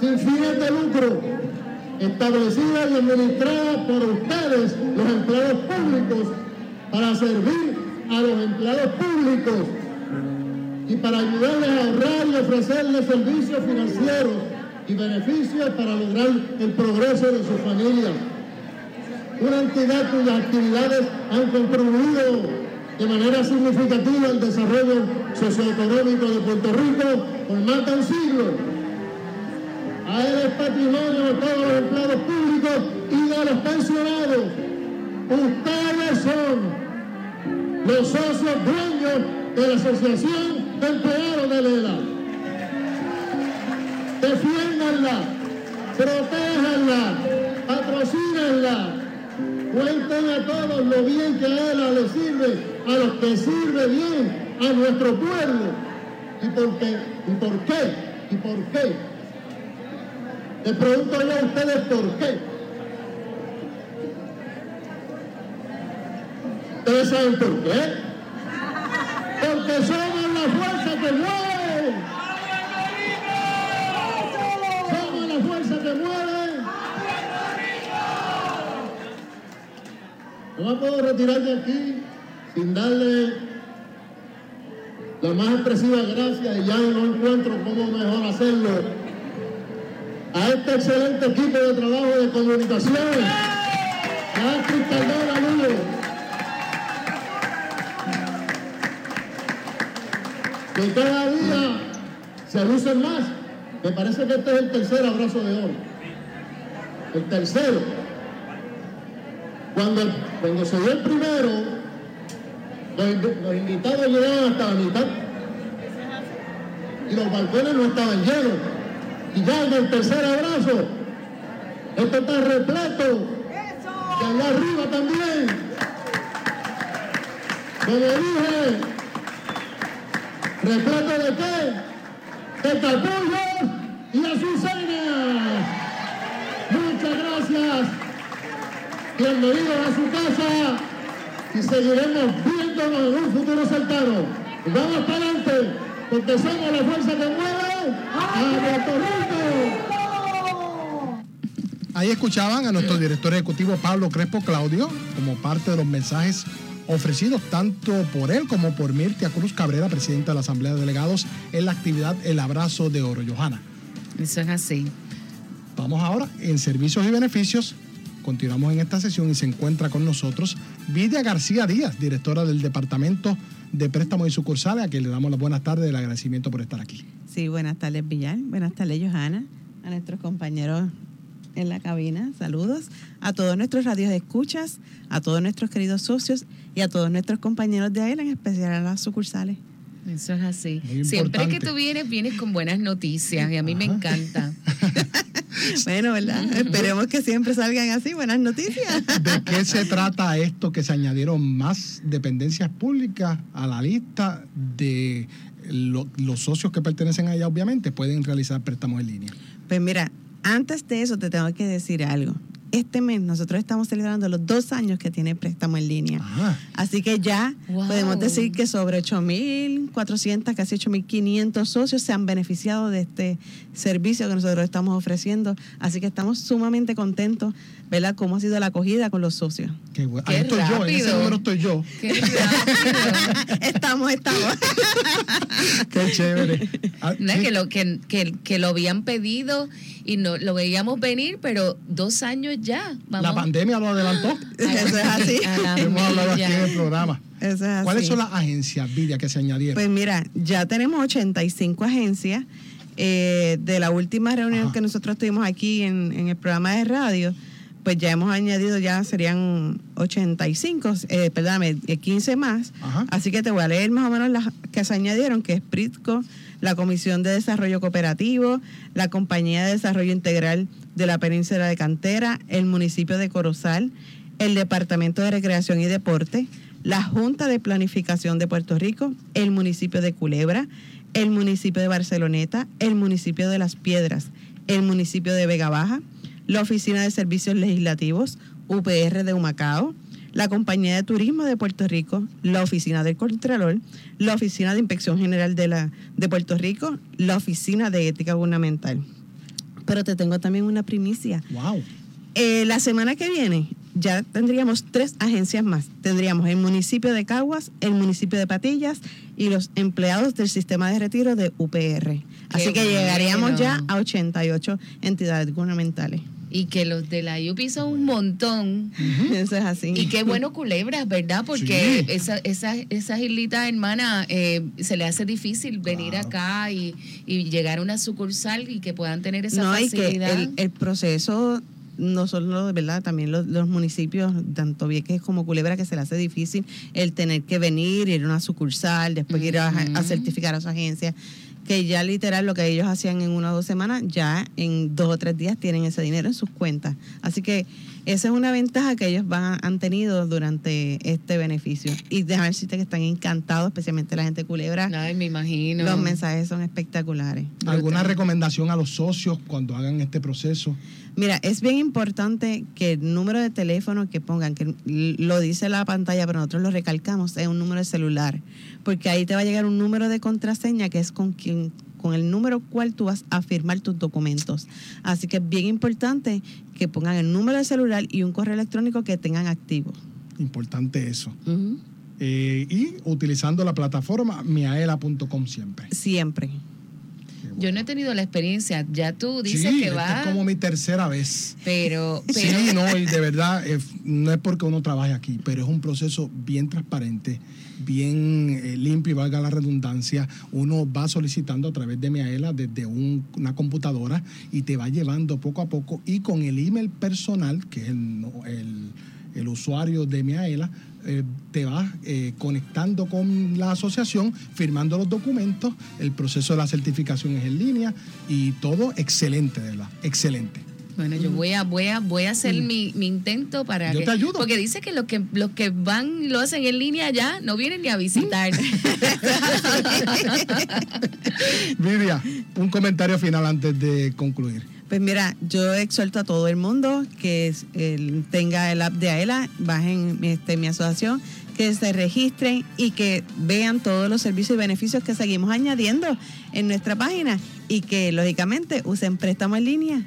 sin fines de lucro, establecida y administrada por ustedes, los empleados públicos, para servir a los empleados públicos y para ayudarles a ahorrar y ofrecerles servicios financieros y beneficios para lograr el progreso de su familia. Una entidad cuyas actividades han contribuido de manera significativa al desarrollo socioeconómico de Puerto Rico por más de un siglo. A él es patrimonio de todos los empleados públicos y de los pensionados. Ustedes son los socios dueños de la Asociación Empleados de Lela. defiéndanla, protéjanla, patrocínenla. Cuenten a todos lo bien que a ella le sirve, a los que sirve bien a nuestro pueblo. ¿Y por qué? ¿Y por qué? ¿Y por qué? Les pregunto yo a ustedes por qué. ¿Ustedes saben por qué? Porque somos la fuerza que mueve. Somos la fuerza que mueve. No me puedo retirar de aquí sin darle la más expresiva gracia y ya no encuentro cómo mejor hacerlo a este excelente equipo de trabajo de comunicación. A Astrid Que cada día se lucen más. Me parece que este es el tercer abrazo de oro. El tercero. Cuando, cuando se dio el primero, los, invi- los invitados llegaban hasta la mitad. Y los balcones no estaban llenos. Y ya en el tercer abrazo, esto está repleto. Y allá arriba también. Como dije, repleto de qué? De y azucenas. Muchas gracias. Bienvenidos a su casa y seguiremos viéndonos en un futuro cercano. Vamos para adelante, porque somos la fuerza que mueve a Puerto Rico. Ahí escuchaban a nuestro director ejecutivo Pablo Crespo Claudio como parte de los mensajes ofrecidos tanto por él como por Mirtia Cruz Cabrera, presidenta de la Asamblea de Delegados, en la actividad El Abrazo de Oro. Johanna. Eso es así. Vamos ahora en servicios y beneficios. Continuamos en esta sesión y se encuentra con nosotros Vidia García Díaz, directora del Departamento de Préstamos y Sucursales, a quien le damos las buenas tardes y el agradecimiento por estar aquí. Sí, buenas tardes, Villar. Buenas tardes, Johanna. A nuestros compañeros en la cabina, saludos. A todos nuestros radios de escuchas, a todos nuestros queridos socios y a todos nuestros compañeros de AELA, en especial a las sucursales. Eso es así. Siempre que tú vienes, vienes con buenas noticias y a mí me encanta. Bueno, ¿verdad? Esperemos que siempre salgan así, buenas noticias. ¿De qué se trata esto que se añadieron más dependencias públicas a la lista de lo- los socios que pertenecen a ella? Obviamente pueden realizar préstamos en línea. Pues mira, antes de eso te tengo que decir algo. Este mes nosotros estamos celebrando los dos años que tiene préstamo en línea. Así que ya Wow. podemos decir que sobre 8.400, casi 8.500 socios se han beneficiado de este servicio que nosotros estamos ofreciendo. Así que estamos sumamente contentos, ¿verdad? Cómo ha sido la acogida con los socios. Qué bueno. Qué Ahí estoy yo, en ese número estoy yo. estamos, estamos. Qué chévere. Ah, No, sí. que, lo, que, que, que lo habían pedido y no lo veíamos venir, pero dos años ya. Vamos. La pandemia lo adelantó. Eso es así. Hemos hablado aquí en el programa. Eso es ¿Cuáles así. son las agencias, Vidia, que se añadieron? Pues mira, ya tenemos 85 agencias. Eh, de la última reunión que nosotros tuvimos aquí en, en el programa de radio, pues ya hemos añadido, ya serían 85, eh, perdóname, eh, 15 más. Así que te voy a leer más o menos las que se añadieron, que es PRITCO, la Comisión de Desarrollo Cooperativo, la Compañía de Desarrollo Integral de la Península de Cantera, el municipio de Corozal, el Departamento de Recreación y Deporte, la Junta de Planificación de Puerto Rico, el municipio de Culebra, el municipio de Barceloneta, el municipio de Las Piedras, el municipio de Vega Baja, la Oficina de Servicios Legislativos, UPR de Humacao, la Compañía de Turismo de Puerto Rico, la Oficina del Contralor, la Oficina de Inspección General de, la, de Puerto Rico, la Oficina de Ética Gubernamental. Pero te tengo también una primicia. Wow. Eh, la semana que viene ya tendríamos tres agencias más. Tendríamos el municipio de Caguas, el municipio de Patillas y los empleados del sistema de retiro de UPR. Así que llegaríamos bueno. ya a 88 entidades gubernamentales. Y que los de la UP son un montón. Eso es así. Y qué bueno culebras, ¿verdad? Porque Sí. esa, esa, esas islitas hermanas eh, se le hace difícil venir acá y, y llegar a una sucursal y que puedan tener esa no, y que facilidad. el, el proceso, no solo, ¿verdad? También los, los municipios, tanto Vieques como Culebra, que se le hace difícil el tener que venir, ir a una sucursal, después ir a, a certificar a su agencia. Que ya literal lo que ellos hacían en una o dos semanas, ya en dos o tres días tienen ese dinero en sus cuentas. Así que esa es una ventaja que ellos van, han tenido durante este beneficio. Y déjame decirte que están encantados, especialmente la gente de culebra. Ay, me imagino. Los mensajes son espectaculares. ¿Alguna recomendación a los socios cuando hagan este proceso? Mira, es bien importante que el número de teléfono que pongan, que lo dice la pantalla, pero nosotros lo recalcamos, es un número de celular, porque ahí te va a llegar un número de contraseña que es con quien con el número cual tú vas a firmar tus documentos. Así que es bien importante que pongan el número de celular y un correo electrónico que tengan activo. Importante eso. Eh, y utilizando la plataforma miaela.com siempre. Siempre. Yo no he tenido la experiencia. Ya tú dices sí, que esta va. es como mi tercera vez. Pero, pero Sí, no, y de verdad, eh, no es porque uno trabaje aquí, pero es un proceso bien transparente, bien eh, limpio y valga la redundancia. Uno va solicitando a través de Miaela desde un- una computadora y te va llevando poco a poco y con el email personal, que es el- el usuario de Miaela, eh, te vas eh, conectando con la asociación, firmando los documentos, el proceso de la certificación es en línea y todo excelente, de verdad, excelente. Bueno, yo voy a, voy a, voy a hacer mi, mi intento para Mm. Yo que. te ayudo. Porque dice que los que los que van y lo hacen en línea ya no vienen ni a visitar. Vidia, un comentario final antes de concluir. Pues mira, yo exhorto a todo el mundo que es- el- tenga el app de AELA, bajen este, mi asociación, que se registren y que vean todos los servicios y beneficios que seguimos añadiendo en nuestra página y que lógicamente usen préstamo en línea.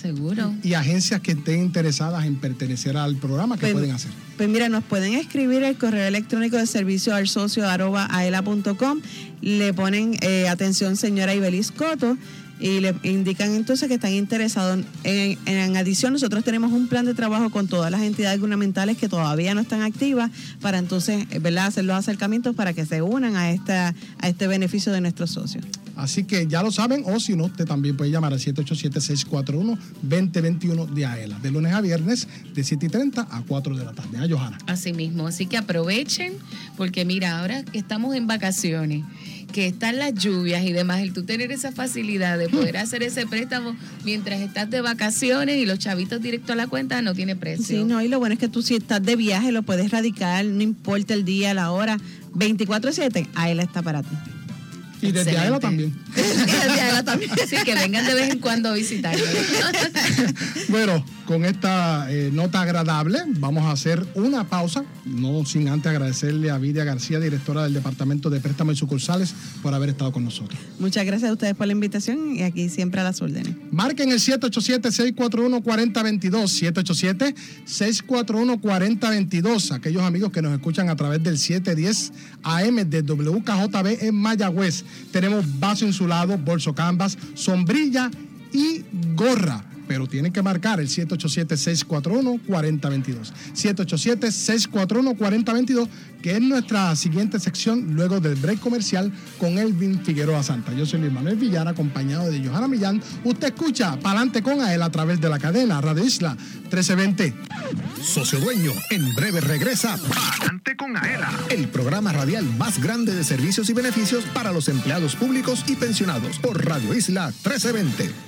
Seguro. Y agencias que estén interesadas en pertenecer al programa, ¿qué Pues- pueden hacer? Pues mira, nos pueden escribir el correo electrónico de servicio al socio arroba aela.com, le ponen eh, atención señora Ibelis Coto y le indican entonces que están interesados. En, en adición, nosotros tenemos un plan de trabajo con todas las entidades gubernamentales que todavía no están activas para entonces, eh, ¿verdad?, hacer los acercamientos para que se unan a, esta, a este beneficio de nuestros socios. Así que ya lo saben, o si no, usted también puede llamar al 787-641-2021 de AELA, de lunes a viernes, de 7 y 30 a 4 de la tarde. ¿Ah, Johanna? Así mismo. Así que aprovechen, porque mira, ahora que estamos en vacaciones, que están las lluvias y demás, el tú tener esa facilidad de poder hacer ese préstamo mientras estás de vacaciones y los chavitos directo a la cuenta no tiene precio. Sí, no, y lo bueno es que tú si estás de viaje lo puedes radicar, no importa el día, la hora, 24/7, AELA está para ti. Y desde Excelente. AELA también. Desde AELA también. Sí, que vengan de vez en cuando a visitarnos. Bueno, con esta eh, nota agradable, vamos a hacer una pausa, no sin antes agradecerle a Vidia García, directora del Departamento de Préstamos y Sucursales, por haber estado con nosotros. Muchas gracias a ustedes por la invitación y aquí siempre a las órdenes. Marquen el 787-641-4022, 787-641-4022, aquellos amigos que nos escuchan a través del 710 AM de WKJB en Mayagüez. Tenemos vaso insulado, bolso canvas, sombrilla y gorra. Pero tienen que marcar el 787-641-4022. 787-641-4022, que es nuestra siguiente sección luego del break comercial con Elvin Figueroa Santa. Yo soy Luis Manuel Villar, acompañado de Johanna Millán. Usted escucha Palante con a él a través de la cadena Radio Isla 1320. Socio Dueño, en breve regresa Palante con Aela, el programa radial más grande de servicios y beneficios para los empleados públicos y pensionados por Radio Isla 1320.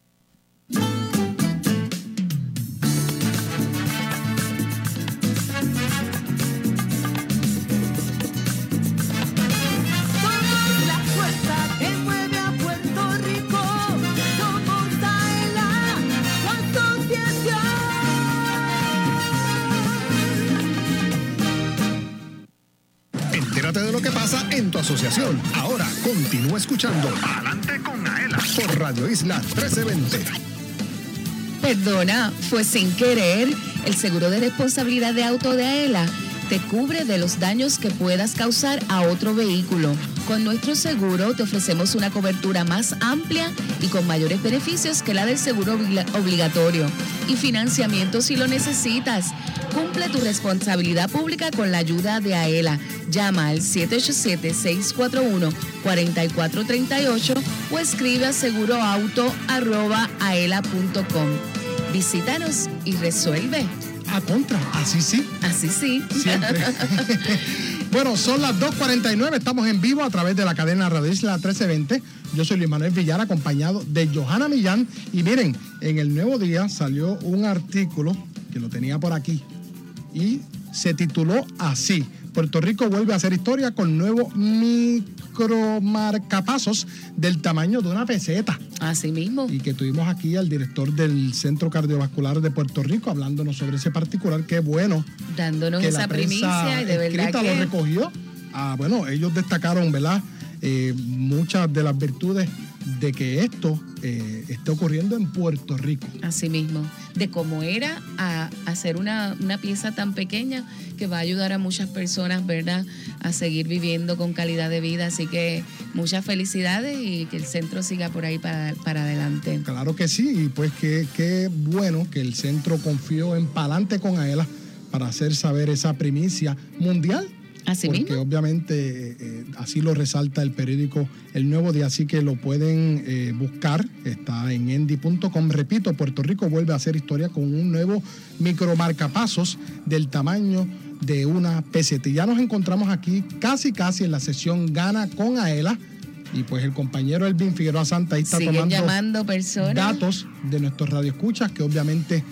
Asociación. Entérate de lo que pasa en tu asociación. Ahora continúa escuchando Adelante con Aela por Radio Isla 1320. Perdona, fue sin querer. El seguro de responsabilidad de auto de AELA te cubre de los daños que puedas causar a otro vehículo. Con nuestro seguro te ofrecemos una cobertura más amplia y con mayores beneficios que la del seguro obli- obligatorio y financiamiento si lo necesitas. Cumple tu responsabilidad pública con la ayuda de AELA. Llama al 787-641-4438 o escribe a seguroauto.aela.com. Visítanos y resuelve. A contra, así sí. Así sí. Siempre. bueno, son las 2.49, estamos en vivo a través de la cadena Radio Isla 1320. Yo soy Luis Manuel Villar, acompañado de Johanna Millán. Y miren, en el Nuevo Día salió un artículo que lo tenía por aquí y se tituló así. Puerto Rico vuelve a hacer historia con nuevos micromarcapasos del tamaño de una peseta. Así mismo. Y que tuvimos aquí al director del Centro Cardiovascular de Puerto Rico hablándonos sobre ese particular. Qué bueno Dándonos que esa la primicia y de verdad que... lo recogió. Ah, bueno, ellos destacaron, ¿verdad? Eh, muchas de las virtudes de que esto eh, esté ocurriendo en Puerto Rico. Así mismo, de cómo era a hacer una, una pieza tan pequeña que va a ayudar a muchas personas, ¿verdad?, a seguir viviendo con calidad de vida. Así que muchas felicidades y que el centro siga por ahí para, para adelante. Claro que sí, y pues qué, qué bueno que el centro confió en Palante con Aela para hacer saber esa primicia mundial. Así porque mismo. obviamente eh, así lo resalta el periódico El Nuevo Día, así que lo pueden eh, buscar, está en endy.com. Repito, Puerto Rico vuelve a hacer historia con un nuevo micromarcapasos del tamaño de una peseta. Y ya nos encontramos aquí casi casi en la sesión Gana con Aela. Y pues el compañero Elvin Figueroa Santa ahí está tomando llamando personas. datos de nuestros radioescuchas que obviamente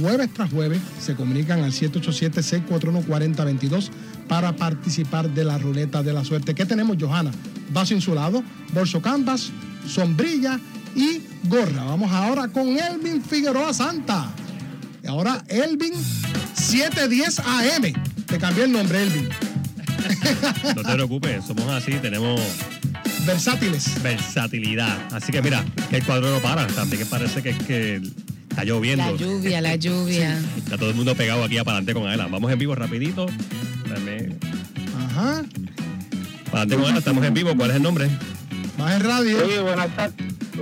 jueves tras jueves se comunican al 787-641-4022 para participar de la ruleta de la suerte. ¿Qué tenemos, Johanna? Vaso insulado, bolso canvas, sombrilla y gorra. Vamos ahora con Elvin Figueroa Santa. Y ahora Elvin 710 AM. Te cambié el nombre, Elvin. No te preocupes, somos así, tenemos Versátiles. versatilidad. Así que mira, que el cuadro no para. También que parece que es que está lloviendo. La lluvia, la lluvia. Está todo el mundo pegado aquí para adelante con Aela. Vamos en vivo rapidito. Dame. Ajá. Para adelante con Aela, estamos en vivo. ¿Cuál es el nombre? Más en radio. Sí, buenas tardes.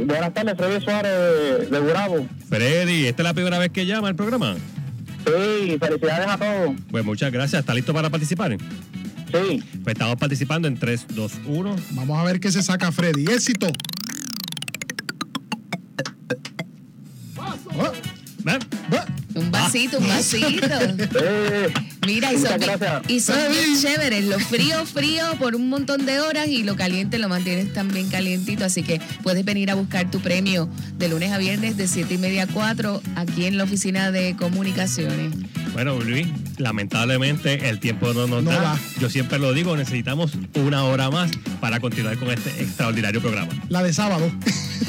Buenas tardes, Freddy Suárez de, de Gurabo. Freddy, ¿esta es la primera vez que llama al programa? Sí, felicidades a todos. Pues muchas gracias. ¿Está listo para participar? Sí. Pues estamos participando en 3, 2, 1. Vamos a ver qué se saca Freddy. Éxito. Un vasito, un vasito. Mira, y son, bien- y son bien chéveres. Lo frío, frío por un montón de horas y lo caliente lo mantienes también calientito. Así que puedes venir a buscar tu premio de lunes a viernes de 7 y media a 4 aquí en la oficina de comunicaciones. Bueno, Luis, lamentablemente el tiempo no nos No da. da. Yo siempre lo digo, necesitamos una hora más para continuar con este extraordinario programa. La de sábado.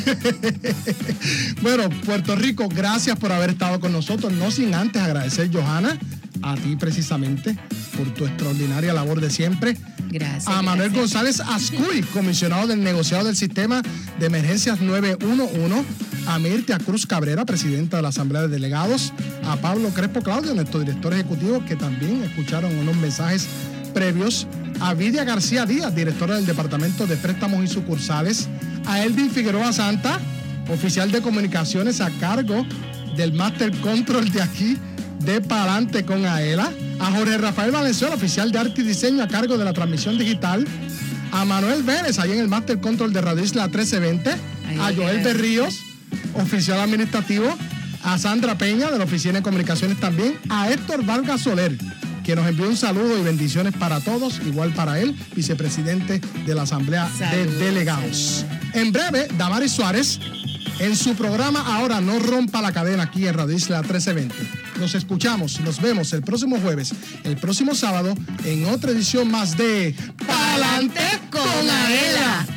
bueno, Puerto Rico, gracias por haber estado con nosotros. No sin antes agradecer, Johanna, a ti precisamente, por tu extraordinaria labor de siempre. Gracias. A Manuel gracias. González Ascuy, comisionado del negociado del Sistema de Emergencias 911. A Mirtia Cruz Cabrera, presidenta de la Asamblea de Delegados. A Pablo Crespo Claudio, nuestro director ejecutivo, que también escucharon unos mensajes previos. A Vidia García Díaz, directora del Departamento de Préstamos y Sucursales. A Elvin Figueroa Santa, oficial de comunicaciones a cargo del Master Control de aquí, de Palante con Aela. A Jorge Rafael Valenzuela, oficial de arte y diseño a cargo de la transmisión digital. A Manuel Vélez, ahí en el Master Control de Radio Isla 1320. A Joel Berríos, oficial administrativo. A Sandra Peña, de la Oficina de Comunicaciones también. A Héctor Vargas Soler, que nos envió un saludo y bendiciones para todos, igual para él, vicepresidente de la Asamblea de Delegados. En breve, Damaris Suárez, en su programa Ahora no rompa la cadena aquí en Radio Isla 1320. Nos escuchamos, nos vemos el próximo jueves, el próximo sábado, en otra edición más de Palante con Aela.